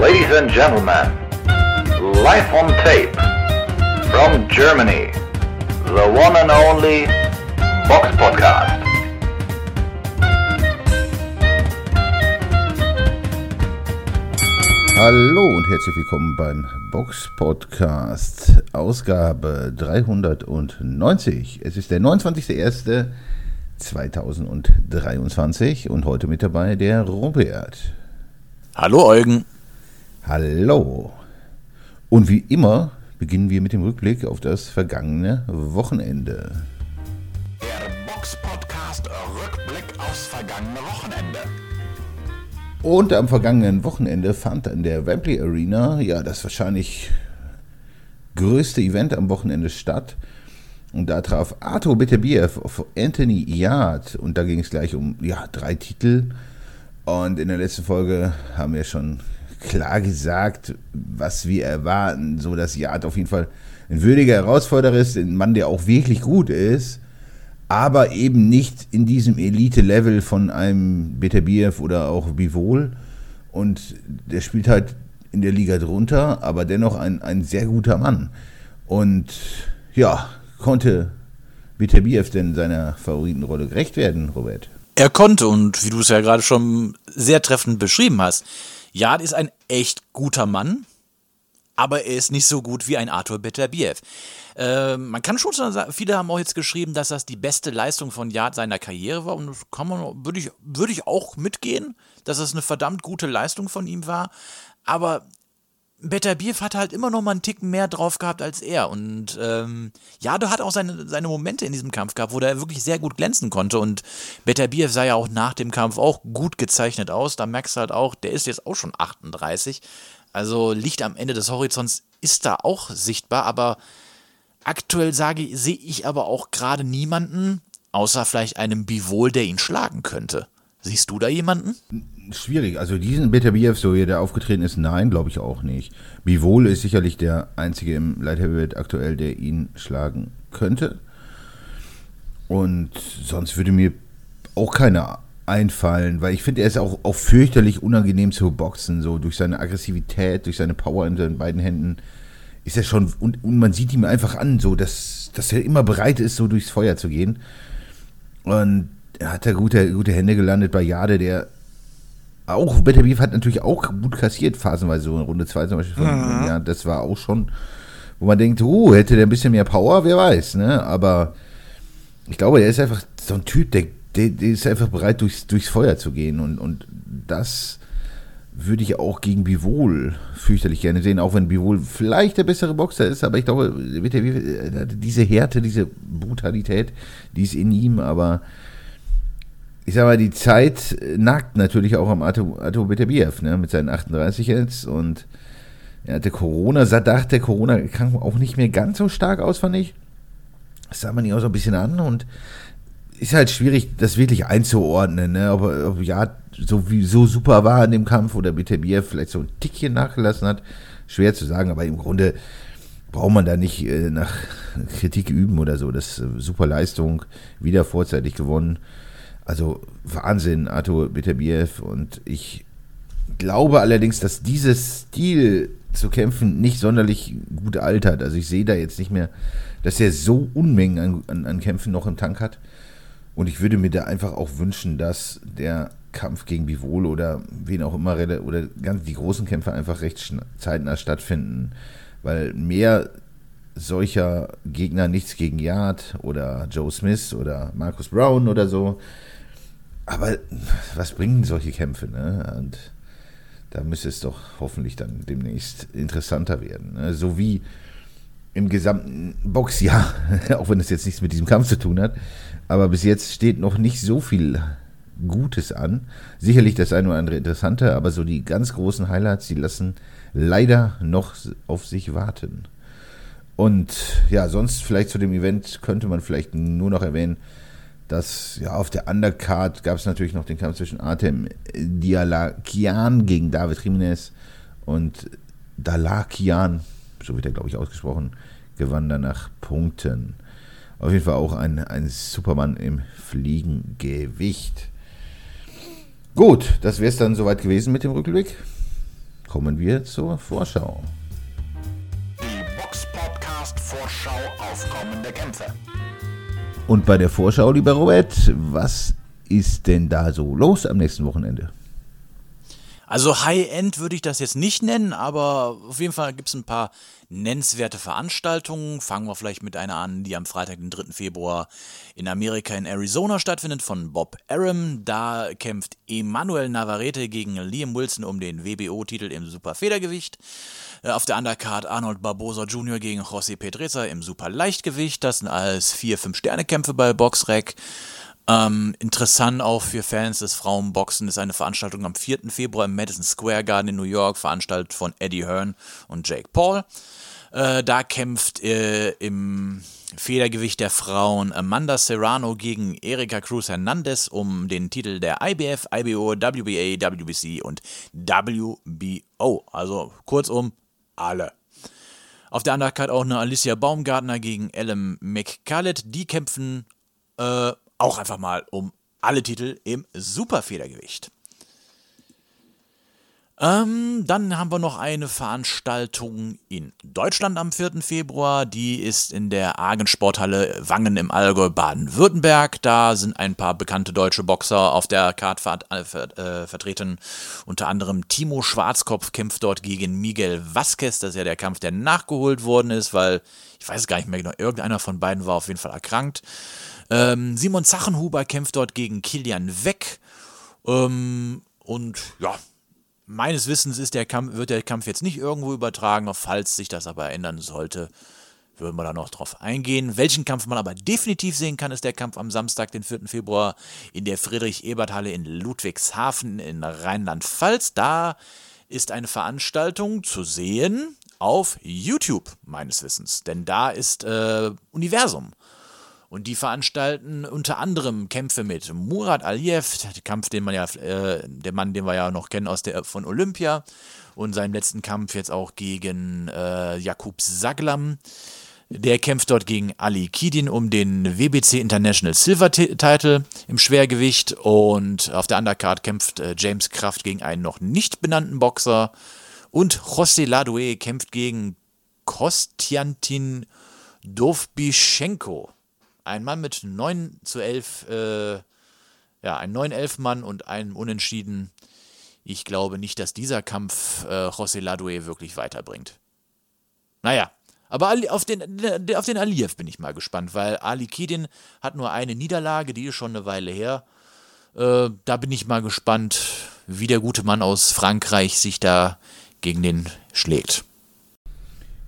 Ladies and gentlemen, live on tape from Germany, the one and only Box Podcast. Hallo und herzlich willkommen beim Box Podcast, Ausgabe 390. Es ist der 29.01.2023 und heute mit dabei der Robert. Hallo Eugen. Hallo. Und wie immer beginnen wir mit dem Rückblick auf das vergangene Wochenende. Der Box Podcast Rückblick aufs vergangene Wochenende. Und am vergangenen Wochenende fand in der Wembley Arena ja das wahrscheinlich größte Event am Wochenende statt. Und da traf Arthur Beterbiev auf Anthony Yard und da ging es gleich um ja, drei Titel. Und in der letzten Folge haben wir schon klar gesagt, was wir erwarten, so dass Yard auf jeden Fall ein würdiger Herausforderer ist, ein Mann, der auch wirklich gut ist aber eben nicht in diesem Elite-Level von einem Beterbiev oder auch Bivol. Und der spielt halt in der Liga drunter, aber dennoch ein, ein sehr guter Mann. Und ja, konnte Beterbiev denn seiner Favoritenrolle gerecht werden, Robert? Er konnte und wie du es ja gerade schon sehr treffend beschrieben hast, Jad ist ein echt guter Mann, aber er ist nicht so gut wie ein Arthur Beterbiev. Äh, man kann schon sagen, viele haben auch jetzt geschrieben, dass das die beste Leistung von Yard seiner Karriere war. Und das kann man, würde ich, würde ich auch mitgehen, dass es eine verdammt gute Leistung von ihm war. Aber Better Beef hat halt immer noch mal einen Ticken mehr drauf gehabt als er. Und ähm, Jado hat auch seine, seine Momente in diesem Kampf gehabt, wo er wirklich sehr gut glänzen konnte. Und Better Beef sah ja auch nach dem Kampf auch gut gezeichnet aus. Da merkst du halt auch, der ist jetzt auch schon 38. Also Licht am Ende des Horizonts ist da auch sichtbar, aber Aktuell sage, sehe ich aber auch gerade niemanden, außer vielleicht einem Bivol, der ihn schlagen könnte. Siehst du da jemanden? Schwierig. Also diesen Beterbiev, so wie der aufgetreten ist, nein, glaube ich auch nicht. Bivol ist sicherlich der einzige im Light Heavyweight aktuell, der ihn schlagen könnte. Und sonst würde mir auch keiner einfallen, weil ich finde, er ist auch, auch fürchterlich unangenehm zu boxen, so durch seine Aggressivität, durch seine Power in seinen beiden Händen ist er schon, und, und man sieht ihm einfach an, so, dass, dass er immer bereit ist, so durchs Feuer zu gehen. Und er hat da gute, gute Hände gelandet bei Jade, der auch, Better Beef hat natürlich auch gut kassiert, phasenweise so in Runde 2 zum Beispiel. Von, mhm. Ja, das war auch schon, wo man denkt, oh, hätte der ein bisschen mehr Power, wer weiß, ne? Aber ich glaube, er ist einfach so ein Typ, der, der, der ist einfach bereit, durchs, durchs Feuer zu gehen. Und, und das würde ich auch gegen Bivol fürchterlich gerne sehen, auch wenn Bivol vielleicht der bessere Boxer ist, aber ich glaube, diese Härte, diese Brutalität, die ist in ihm, aber ich sag mal, die Zeit nagt natürlich auch am Ato, Ato Beterbiev, ne, mit seinen 38 jetzt und er hatte Corona, dachte der Corona kam auch nicht mehr ganz so stark aus, fand ich. Das sah man ihn auch so ein bisschen an und ist halt schwierig, das wirklich einzuordnen, ne? ob, ob ja so, wie, so super war in dem Kampf oder Beterbiev vielleicht so ein Tickchen nachgelassen hat. Schwer zu sagen, aber im Grunde braucht man da nicht äh, nach Kritik üben oder so. Das ist äh, super Leistung, wieder vorzeitig gewonnen. Also Wahnsinn, Arthur Beterbiev. Und ich glaube allerdings, dass dieses Stil zu kämpfen nicht sonderlich gut altert. Also ich sehe da jetzt nicht mehr, dass er so Unmengen an, an, an Kämpfen noch im Tank hat. Und ich würde mir da einfach auch wünschen, dass der Kampf gegen Bivol oder wen auch immer oder ganz die großen Kämpfe einfach recht zeitnah stattfinden, weil mehr solcher Gegner nichts gegen Yard oder Joe Smith oder Marcus Brown oder so. Aber was bringen solche Kämpfe? Ne? Und da müsste es doch hoffentlich dann demnächst interessanter werden. Ne? So wie im gesamten Boxjahr, auch wenn es jetzt nichts mit diesem Kampf zu tun hat. Aber bis jetzt steht noch nicht so viel Gutes an. Sicherlich das eine oder andere interessante, aber so die ganz großen Highlights, die lassen leider noch auf sich warten. Und ja, sonst vielleicht zu dem Event könnte man vielleicht nur noch erwähnen, dass ja auf der Undercard gab es natürlich noch den Kampf zwischen Artem Dialakian gegen David Jimenez und Dalakian, so wird er glaube ich ausgesprochen, gewann dann nach Punkten. Auf jeden Fall auch ein, ein Supermann im Fliegengewicht. Gut, das wäre es dann soweit gewesen mit dem Rückblick. kommen wir zur Vorschau. Die Box Podcast Vorschau auf kommende Kämpfe. Und bei der Vorschau, lieber Robert, was ist denn da so los am nächsten Wochenende? Also High-End würde ich das jetzt nicht nennen, aber auf jeden Fall gibt es ein paar nennenswerte Veranstaltungen. Fangen wir vielleicht mit einer an, die am Freitag, den 3. Februar in Amerika in Arizona stattfindet, von Bob Arum. Da kämpft Emanuel Navarrete gegen Liam Wilson um den WBO-Titel im Superfedergewicht. Äh, auf der Undercard Arnold Barbosa Jr. gegen José Pedreza im Superleichtgewicht. Das sind alles vier, fünf Sterne-Kämpfe bei Boxrec. Ähm, interessant auch für Fans des Frauenboxen ist eine Veranstaltung am 4. Februar im Madison Square Garden in New York, veranstaltet von Eddie Hearn und Jake Paul. Äh, da kämpft äh, im Federgewicht der Frauen Amanda Serrano gegen Erika Cruz Hernandez um den Titel der IBF, IBO, WBA, WBC und WBO. Also kurzum, alle. Auf der Undercard auch eine Alicia Baumgartner gegen Ellen McCallett. Die kämpfen äh, auch einfach mal um alle Titel im Superfedergewicht. Ähm, dann haben wir noch eine Veranstaltung in Deutschland am 4. Februar. Die ist in der Argensporthalle Wangen im Allgäu Baden-Württemberg. Da sind ein paar bekannte deutsche Boxer auf der ver äh, ver äh, vertreten. Unter anderem Timo Schwarzkopf kämpft dort gegen Miguel Vasquez. Das ist ja der Kampf, der nachgeholt worden ist, weil ich weiß gar nicht mehr genau, irgendeiner von beiden war auf jeden Fall erkrankt. Ähm, Simon Zachenhuber kämpft dort gegen Kilian Weck. Ähm, und ja, meines Wissens ist der Kampf, wird der Kampf jetzt nicht irgendwo übertragen. Falls sich das aber ändern sollte, würden wir da noch drauf eingehen. Welchen Kampf man aber definitiv sehen kann, ist der Kampf am Samstag, den 4. Februar, in der Friedrich-Ebert-Halle in Ludwigshafen in Rheinland-Pfalz. Da ist eine Veranstaltung zu sehen auf YouTube, meines Wissens. Denn da ist äh, Universum. Und die veranstalten unter anderem Kämpfe mit Murat Aliyev, der Kampf, den man ja, äh, der Mann, den wir ja noch kennen aus der von Olympia, und seinem letzten Kampf jetzt auch gegen äh, Jakub Saglam. Der kämpft dort gegen Ali Kidin um den WBC International Silver Title im Schwergewicht und auf der Undercard kämpft äh, James Kraft gegen einen noch nicht benannten Boxer und José Ladoué kämpft gegen Kostjantin Dovbyschenko. Ein Mann mit 9 zu 11, äh, ja, ein 9-11-Mann und einem Unentschieden. Ich glaube nicht, dass dieser Kampf äh, José Ladoué wirklich weiterbringt. Naja, aber auf den, auf den Aliyev bin ich mal gespannt, weil Ali Kedin hat nur eine Niederlage, die ist schon eine Weile her. Äh, da bin ich mal gespannt, wie der gute Mann aus Frankreich sich da gegen den schlägt.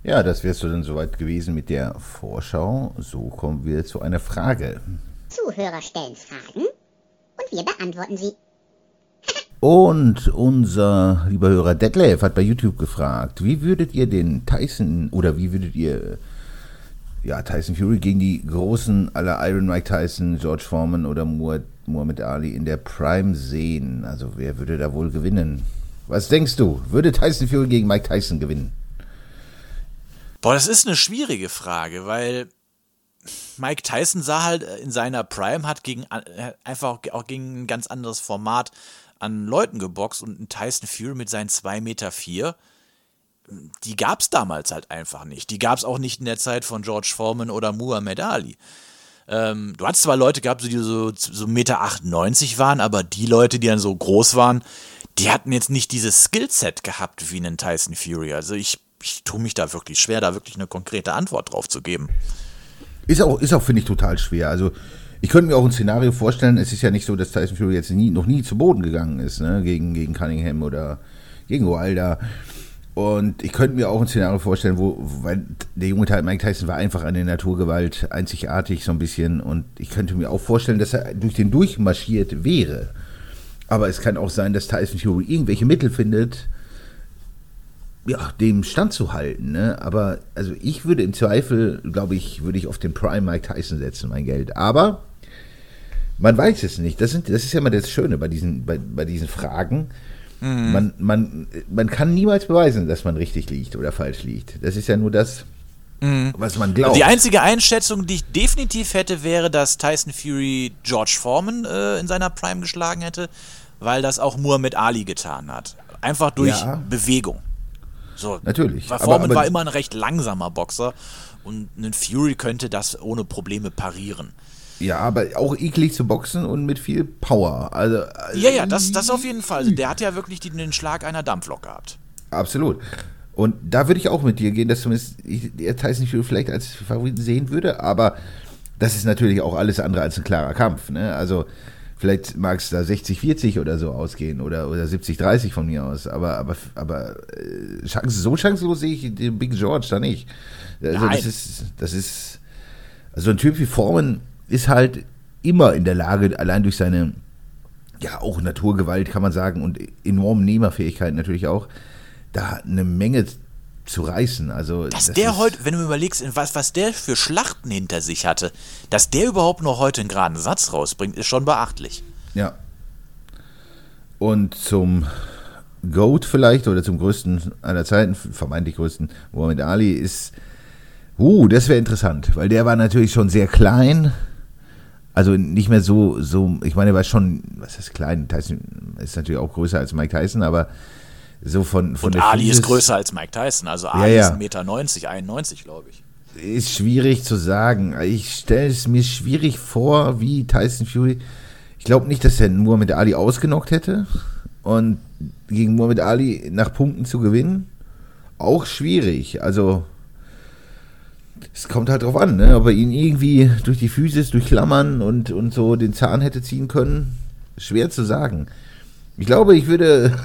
Ja, das wärst du dann soweit gewesen mit der Vorschau. So kommen wir zu einer Frage. Zuhörer stellen Fragen und wir beantworten sie. Und unser lieber Hörer Detlef hat bei YouTube gefragt, wie würdet ihr den Tyson oder wie würdet ihr ja, Tyson Fury gegen die großen aller Iron Mike Tyson, George Foreman oder Muhammad Ali in der Prime sehen? Also wer würde da wohl gewinnen? Was denkst du? Würde Tyson Fury gegen Mike Tyson gewinnen? Boah, das ist eine schwierige Frage, weil Mike Tyson sah halt in seiner Prime, hat gegen einfach auch gegen ein ganz anderes Format an Leuten geboxt und ein Tyson Fury mit seinen 2,4 Meter, vier, die gab es damals halt einfach nicht. Die gab es auch nicht in der Zeit von George Foreman oder Muhammad Ali. Ähm, du hattest zwar Leute gehabt, die so, so 1,98 Meter waren, aber die Leute, die dann so groß waren, die hatten jetzt nicht dieses Skillset gehabt wie einen Tyson Fury. Also ich ich tue mich da wirklich schwer, da wirklich eine konkrete Antwort drauf zu geben. Ist auch, ist auch finde ich, total schwer. Also, ich könnte mir auch ein Szenario vorstellen, es ist ja nicht so, dass Tyson Fury jetzt nie, noch nie zu Boden gegangen ist, ne? gegen, gegen Cunningham oder gegen Wilder. Und ich könnte mir auch ein Szenario vorstellen, wo, weil der junge Teil Mike Tyson war einfach eine Naturgewalt, einzigartig so ein bisschen. Und ich könnte mir auch vorstellen, dass er durch den durchmarschiert wäre. Aber es kann auch sein, dass Tyson Fury irgendwelche Mittel findet, ja, dem standzuhalten. Ne? Aber also ich würde im Zweifel, glaube ich, würde ich auf den Prime Mike Tyson setzen, mein Geld. Aber man weiß es nicht. Das, sind, das ist ja immer das Schöne bei diesen, bei, bei diesen Fragen. Mhm. Man, man, man kann niemals beweisen, dass man richtig liegt oder falsch liegt. Das ist ja nur das, mhm. was man glaubt. Die einzige Einschätzung, die ich definitiv hätte, wäre, dass Tyson Fury George Foreman äh, in seiner Prime geschlagen hätte, weil das auch Muhammad Ali getan hat. Einfach durch Ja. Bewegung. So, Natürlich, Weil aber- Foreman aber- war immer ein recht langsamer Boxer und ein Fury könnte das ohne Probleme parieren. Ja, aber auch eklig zu boxen und mit viel Power. Also, Ja, ja, das, das auf jeden Fall. Also der hat ja wirklich die, den Schlag einer Dampflok gehabt. Absolut. Und da würde ich auch mit dir gehen, dass zumindest ich Tyson Fury vielleicht als Favoriten sehen würde, aber das ist natürlich auch alles andere als ein klarer Kampf. Ne? Also vielleicht mag es da 60-40 oder so ausgehen oder, oder 70-30 von mir aus, aber, aber, aber äh, Chance, so chancenlos sehe ich den Big George da nicht. Also Nein. das ist, das ist, also ein Typ wie Foreman ist halt immer in der Lage, allein durch seine ja, auch Naturgewalt kann man sagen und enorme Nehmerfähigkeit natürlich auch, da eine Menge zu reißen. Also Dass das der heute, wenn du mir überlegst, was, was der für Schlachten hinter sich hatte, dass der überhaupt noch heute einen geraden Satz rausbringt, ist schon beachtlich. Ja. Und zum GOAT vielleicht oder zum größten aller Zeiten, vermeintlich größten, Muhammad Ali ist, uh, das wäre interessant, weil der war natürlich schon sehr klein. Also nicht mehr so, so, ich meine, er war schon, was ist klein? Tyson ist natürlich auch größer als Mike Tyson, aber so von, von Und Ali ist Physis- größer als Mike Tyson. Also Ali ja. ist 1,90 Meter, 91, glaube ich. Ist schwierig zu sagen. Ich stelle es mir schwierig vor, wie Tyson Fury. Ich glaube nicht, dass er Muhammad Ali ausgenockt hätte. Und gegen Muhammad Ali nach Punkten zu gewinnen, auch schwierig. Also, es kommt halt drauf an, ne? ob er ihn irgendwie durch die Physis, durch Klammern und, und so den Zahn hätte ziehen können. Schwer zu sagen. Ich glaube, ich würde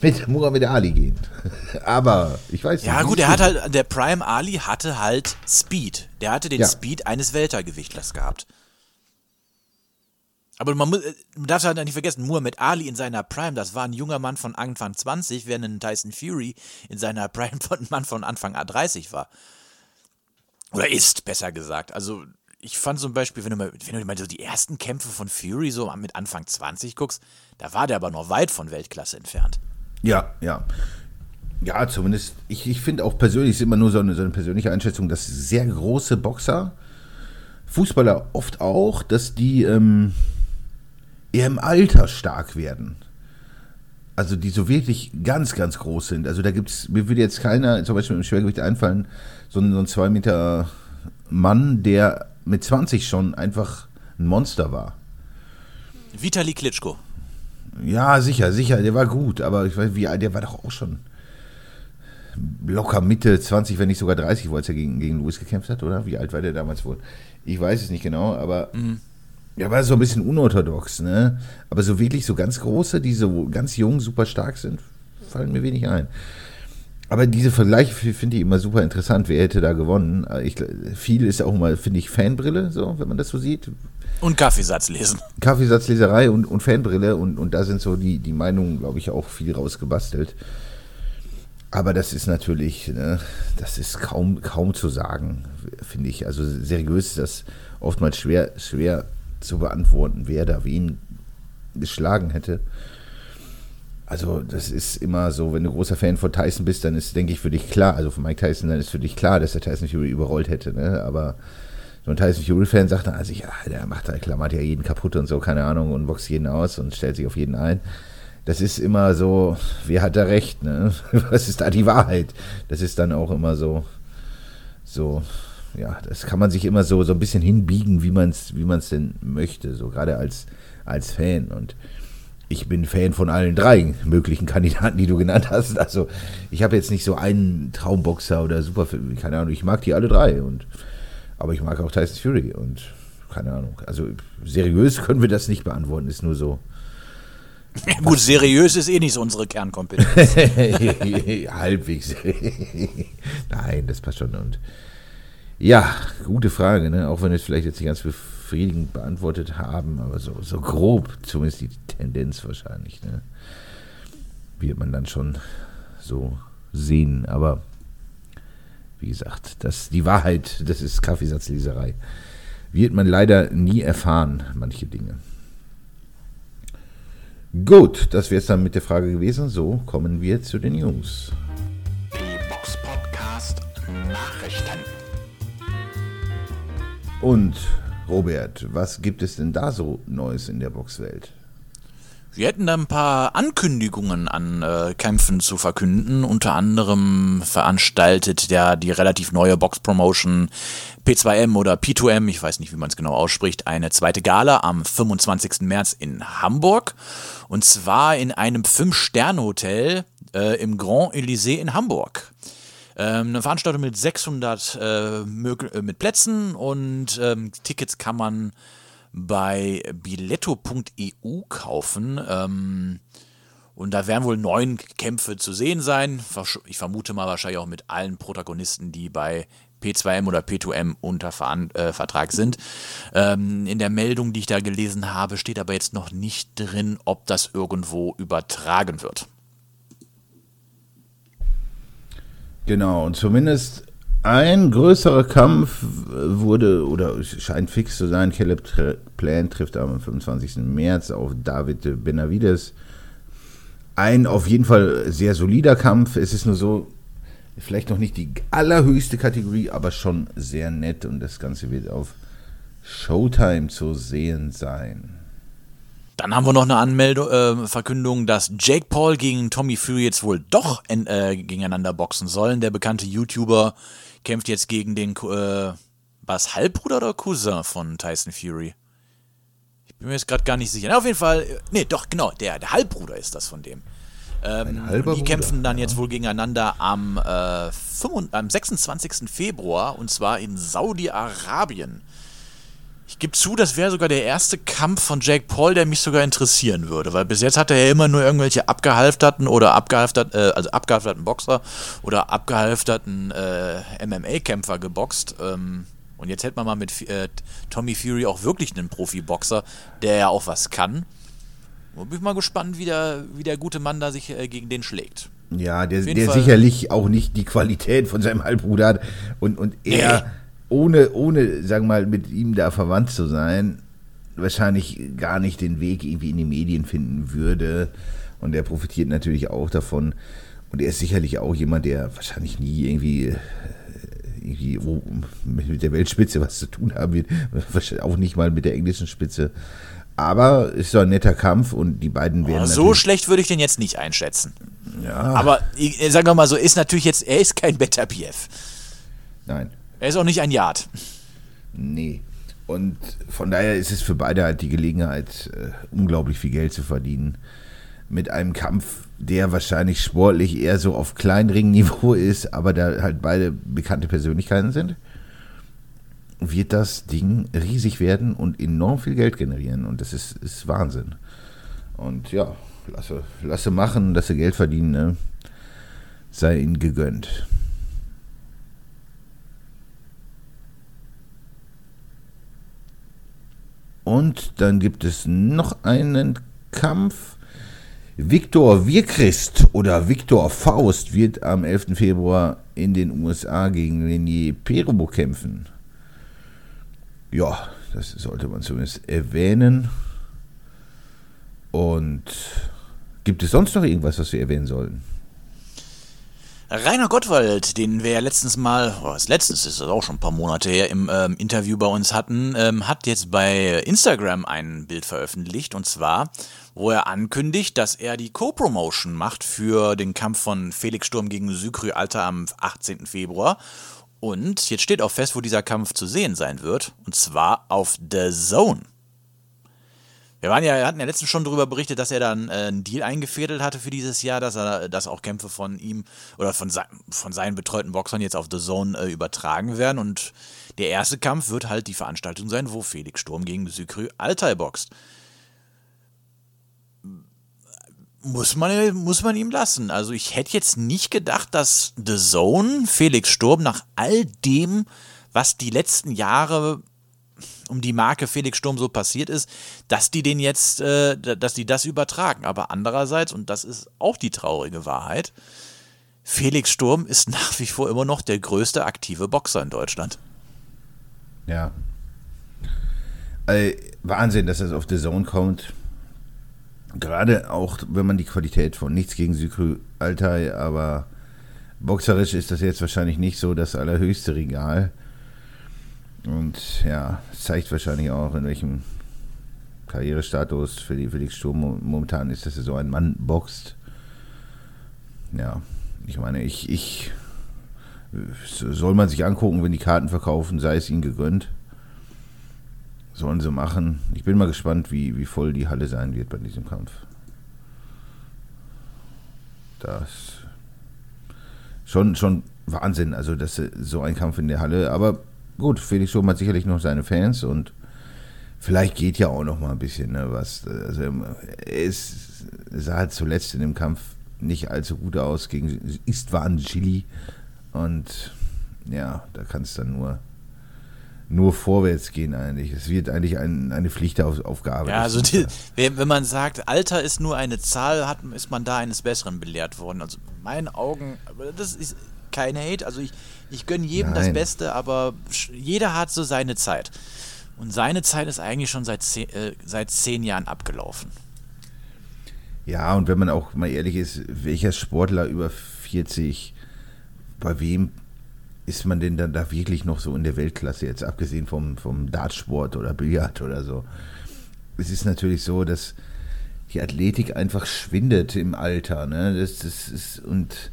mit Muhammad Ali gehen. Aber ich weiß nicht. Ja, gut, es er hat halt, der Prime Ali hatte halt Speed. Der hatte den Ja. Speed eines Weltergewichtlers gehabt. Aber man, muss, man darf halt nicht vergessen, Muhammad Ali in seiner Prime, das war ein junger Mann von Anfang 20, während ein Tyson Fury in seiner Prime von ein Mann von Anfang an 30 war. Oder ist, besser gesagt. Also, ich fand zum Beispiel, wenn du mal, wenn du mal so die ersten Kämpfe von Fury so mit Anfang 20 guckst, da war der aber noch weit von Weltklasse entfernt. Ja, ja. Ja, zumindest, ich, ich finde auch persönlich, ist immer nur so eine, so eine persönliche Einschätzung, dass sehr große Boxer, Fußballer oft auch, dass die ähm, eher im Alter stark werden. Also die so wirklich ganz, ganz groß sind. Also da gibt es, mir würde jetzt keiner zum Beispiel im Schwergewicht einfallen, so ein, so ein zwei Meter Mann, der mit 20 schon einfach ein Monster war. Vitali Klitschko. Ja, sicher, sicher, der war gut, aber ich weiß, wie alt, der war doch auch schon locker Mitte 20, wenn nicht sogar 30, wo er gegen, gegen Louis gekämpft hat, oder? Wie alt war der damals wohl? Ich weiß es nicht genau, aber der war so ein bisschen unorthodox, ne? Aber so wirklich so ganz große, die so ganz jung, super stark sind, fallen mir wenig ein. Aber diese Vergleiche finde ich immer super interessant. Wer hätte da gewonnen? Ich, viel ist auch immer, finde ich, Fanbrille, so, wenn man das so sieht. Und Kaffeesatz lesen. Kaffeesatzleserei und, und Fanbrille und, und da sind so die, die Meinungen, glaube ich, auch viel rausgebastelt. Aber das ist natürlich, ne, das ist kaum, kaum zu sagen, finde ich. Also seriös ist das oftmals schwer, schwer zu beantworten, wer da wen geschlagen hätte. Also das ist immer so, wenn du großer Fan von Tyson bist, dann ist, denke ich, für dich klar, also von Mike Tyson, dann ist für dich klar, dass der Tyson Fury überrollt hätte. Ne? Aber so ein Tyson Fury-Fan sagt dann, also ja, der macht, der klammert ja jeden kaputt und so, keine Ahnung, und boxt jeden aus und stellt sich auf jeden ein. Das ist immer so, wer hat da recht, ne? Was ist da die Wahrheit? Das ist dann auch immer so, so, ja, das kann man sich immer so, so ein bisschen hinbiegen, wie man es wie man's denn möchte, so gerade als, als Fan. Und ich bin Fan von allen drei möglichen Kandidaten, die du genannt hast. Also ich habe jetzt nicht so einen Traumboxer oder super, keine Ahnung, ich mag die alle drei und aber ich mag auch Tyson Fury und keine Ahnung. Also seriös können wir das nicht beantworten, ist nur so. Gut, seriös ist eh nicht so unsere Kernkompetenz. Halbwegs. Nein, das passt schon. Und ja, gute Frage, ne? Auch wenn wir es vielleicht jetzt nicht ganz befriedigend beantwortet haben, aber so, so grob zumindest die Tendenz wahrscheinlich, ne? Wird man dann schon so sehen. Aber wie gesagt, das, die Wahrheit, das ist Kaffeesatzleserei. Wird man leider nie erfahren, manche Dinge. Gut, das wäre es dann mit der Frage gewesen. So kommen wir zu den News. Die Box Podcast Nachrichten. Und Robert, was gibt es denn da so Neues in der Boxwelt? Wir hätten da ein paar Ankündigungen an äh, Kämpfen zu verkünden. Unter anderem veranstaltet der die relativ neue Box-Promotion P2M oder P2M, ich weiß nicht, wie man es genau ausspricht, eine zweite Gala am 25. März in Hamburg. Und zwar in einem Fünf-Sterne-Hotel äh, im Grand Elysée in Hamburg. Ähm, eine Veranstaltung mit 600 äh, äh, mit Plätzen und ähm, Tickets kann man bei biletto.eu kaufen. Ähm, und da werden wohl neun Kämpfe zu sehen sein. Ich vermute mal wahrscheinlich auch mit allen Protagonisten, die bei P2M oder P2M unter äh, Vertrag sind. Ähm, in der Meldung, die ich da gelesen habe, steht aber jetzt noch nicht drin, ob das irgendwo übertragen wird. Genau, und zumindest ein größerer Kampf wurde oder scheint fix zu sein. Caleb Plant trifft am 25. März auf David Benavides. Ein auf jeden Fall sehr solider Kampf. Es ist nur so, vielleicht noch nicht die allerhöchste Kategorie, aber schon sehr nett und das Ganze wird auf Showtime zu sehen sein. Dann haben wir noch eine Anmeldung, äh, Verkündung, dass Jake Paul gegen Tommy Fury jetzt wohl doch en, äh, gegeneinander boxen sollen. Der bekannte YouTuber kämpft jetzt gegen den, äh, was, Halbbruder oder Cousin von Tyson Fury? Ich bin mir jetzt gerade gar nicht sicher. Na, auf jeden Fall, äh, nee, doch, genau, der, der Halbbruder ist das von dem. Ähm, die Bruder, kämpfen dann ja. jetzt wohl gegeneinander am, äh, 25, am 26. Februar und zwar in Saudi-Arabien. Ich gebe zu, das wäre sogar der erste Kampf von Jake Paul, der mich sogar interessieren würde, weil bis jetzt hat er ja immer nur irgendwelche abgehalfterten oder abgehalftert, äh, also abgehalfterten Boxer oder abgehalfterten äh, MMA-Kämpfer geboxt. Ähm, und jetzt hätte man mal mit äh, Tommy Fury auch wirklich einen Profiboxer, der ja auch was kann. Und bin ich mal gespannt, wie der, wie der gute Mann da sich äh, gegen den schlägt. Ja, der, der Fall- sicherlich auch nicht die Qualität von seinem Halbbruder hat und, und er, Nee. Ohne, ohne, sagen wir mal, mit ihm da verwandt zu sein, wahrscheinlich gar nicht den Weg irgendwie in die Medien finden würde. Und er profitiert natürlich auch davon. Und er ist sicherlich auch jemand, der wahrscheinlich nie irgendwie, irgendwie mit der Weltspitze was zu tun haben wird. Wahrscheinlich auch nicht mal mit der englischen Spitze. Aber ist so ein netter Kampf und die beiden werden. Oh, so schlecht würde ich den jetzt nicht einschätzen. Ja, Aber sagen wir mal so, ist natürlich jetzt, er ist kein Better BF. nein. Er ist auch nicht ein Yard. Nee. Und von daher ist es für beide halt die Gelegenheit, äh, unglaublich viel Geld zu verdienen. Mit einem Kampf, der wahrscheinlich sportlich eher so auf Kleinringniveau ist, aber da halt beide bekannte Persönlichkeiten sind, wird das Ding riesig werden und enorm viel Geld generieren. Und das ist, ist Wahnsinn. Und ja, lasse, lasse machen, lasse Geld verdienen, ne? sei ihnen gegönnt. Und dann gibt es noch einen Kampf. Viktor Wirkrist oder Viktor Faust wird am 11. Februar in den USA gegen Renier Perubo kämpfen. Ja, das sollte man zumindest erwähnen. Und gibt es sonst noch irgendwas, was wir erwähnen sollten? Rainer Gottwald, den wir ja letztens mal, oh, das letztens ist das auch schon ein paar Monate her, im ähm, Interview bei uns hatten, ähm, hat jetzt bei Instagram ein Bild veröffentlicht und zwar, wo er ankündigt, dass er die Co-Promotion macht für den Kampf von Felix Sturm gegen Sykry Alter am 18. Februar. Und jetzt steht auch fest, wo dieser Kampf zu sehen sein wird, und zwar auf The Zone. Wir waren ja, hatten ja letztens schon darüber berichtet, dass er dann äh, einen Deal eingefädelt hatte für dieses Jahr, dass er, dass auch Kämpfe von ihm oder von, sein, von seinen betreuten Boxern jetzt auf The Zone äh, übertragen werden. Und der erste Kampf wird halt die Veranstaltung sein, wo Felix Sturm gegen Sykry Altai boxt. Muss man, muss man ihm lassen. Also ich hätte jetzt nicht gedacht, dass The Zone Felix Sturm nach all dem, was die letzten Jahre um die Marke Felix Sturm so passiert ist, dass die den jetzt, äh, dass die das übertragen. Aber andererseits, und das ist auch die traurige Wahrheit, Felix Sturm ist nach wie vor immer noch der größte aktive Boxer in Deutschland. Ja. Also, Wahnsinn, dass das auf The Zone kommt. Gerade auch, wenn man die Qualität von nichts gegen Sykry Altai, aber boxerisch ist das jetzt wahrscheinlich nicht so das allerhöchste Regal. Und ja, zeigt wahrscheinlich auch, in welchem Karrierestatus für die Felix Sturm momentan ist, dass er so ein Mann boxt. Ja, ich meine, ich, ich soll man sich angucken, wenn die Karten verkaufen, sei es ihnen gegönnt. Sollen sie machen. Ich bin mal gespannt, wie, wie voll die Halle sein wird bei diesem Kampf. Das schon, schon Wahnsinn, also dass so ein Kampf in der Halle. Aber gut, Felix Sturm hat sicherlich noch seine Fans und vielleicht geht ja auch noch mal ein bisschen ne, was. Also es sah zuletzt in dem Kampf nicht allzu gut aus gegen Istvan Chili und ja, da kann es dann nur nur vorwärts gehen eigentlich. Es wird eigentlich ein, eine Pflichtaufgabe. Ja, also die, wenn man sagt, Alter ist nur eine Zahl, hat, ist man da eines Besseren belehrt worden. Also in meinen Augen, das ist kein Hate. Also ich, ich gönne jedem Nein. das Beste, aber jeder hat so seine Zeit. Und seine Zeit ist eigentlich schon seit zehn, äh, seit zehn Jahren abgelaufen. Ja, und wenn man auch mal ehrlich ist, welcher Sportler über 40, bei wem ist man denn dann da wirklich noch so in der Weltklasse, jetzt abgesehen vom, vom Dartsport oder Billard oder so? Es ist natürlich so, dass die Athletik einfach schwindet im Alter. Ne? Das, das ist, und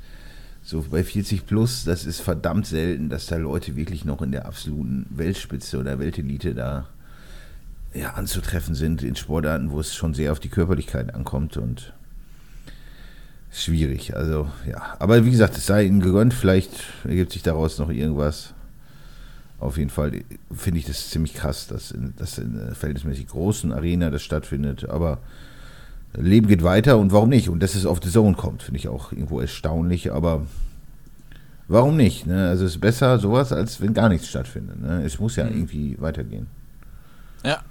so bei 40 plus, das ist verdammt selten, dass da Leute wirklich noch in der absoluten Weltspitze oder Weltelite da ja, anzutreffen sind in Sportarten, wo es schon sehr auf die Körperlichkeit ankommt und schwierig. Also ja, aber wie gesagt, es sei ihnen gegönnt, vielleicht ergibt sich daraus noch irgendwas. Auf jeden Fall finde ich das ziemlich krass, dass in, dass in einer verhältnismäßig großen Arena das stattfindet, aber Leben geht weiter und warum nicht? Und dass es auf The Zone kommt, finde ich auch irgendwo erstaunlich, aber warum nicht? Ne? Also es ist besser sowas, als wenn gar nichts stattfindet. Ne? Es muss ja mhm. irgendwie weitergehen. Ja.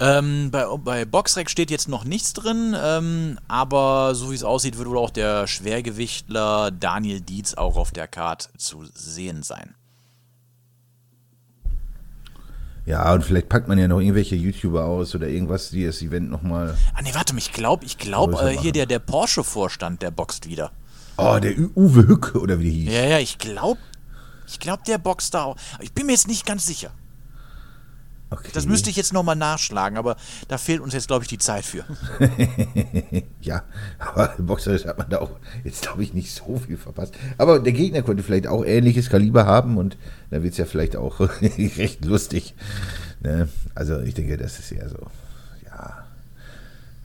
Ähm, bei, bei Boxrec steht jetzt noch nichts drin, ähm, aber so wie es aussieht, wird wohl auch der Schwergewichtler Daniel Dietz auch auf der Karte zu sehen sein. Ja, und vielleicht packt man ja noch irgendwelche YouTuber aus oder irgendwas, die das Event nochmal. Ah, nee, warte mal, ich glaube, ich glaube, äh, hier der, der Porsche-Vorstand, der boxt wieder. Oh, der Uwe Hücke oder wie der hieß. Ja, ja, ich glaube, ich glaube, der boxt da auch. Ich bin mir jetzt nicht ganz sicher. Okay. Das müsste ich jetzt nochmal nachschlagen, aber da fehlt uns jetzt, glaube ich, die Zeit für. ja, aber boxerisch hat man da auch jetzt, glaube ich, nicht so viel verpasst. Aber der Gegner könnte vielleicht auch ähnliches Kaliber haben und da wird es ja vielleicht auch recht lustig. Ne? Also ich denke, das ist eher so, ja,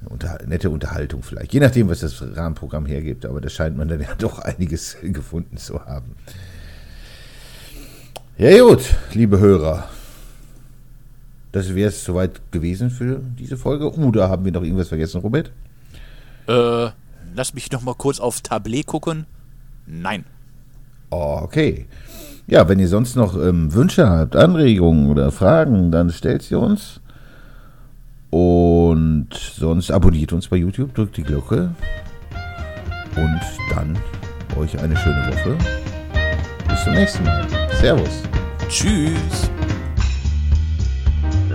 unter, nette Unterhaltung vielleicht. Je nachdem, was das Rahmenprogramm hergibt, aber da scheint man dann ja doch einiges gefunden zu haben. Ja gut, liebe Hörer. Das wäre es soweit gewesen für diese Folge. Oder haben wir noch irgendwas vergessen, Robert? Äh, lass mich noch mal kurz auf Tablet gucken. Nein. Okay. Ja, wenn ihr sonst noch ähm, Wünsche habt, Anregungen oder Fragen, dann stellt sie uns. Und sonst abonniert uns bei YouTube, drückt die Glocke. Und dann euch eine schöne Woche. Bis zum nächsten Mal. Servus. Tschüss.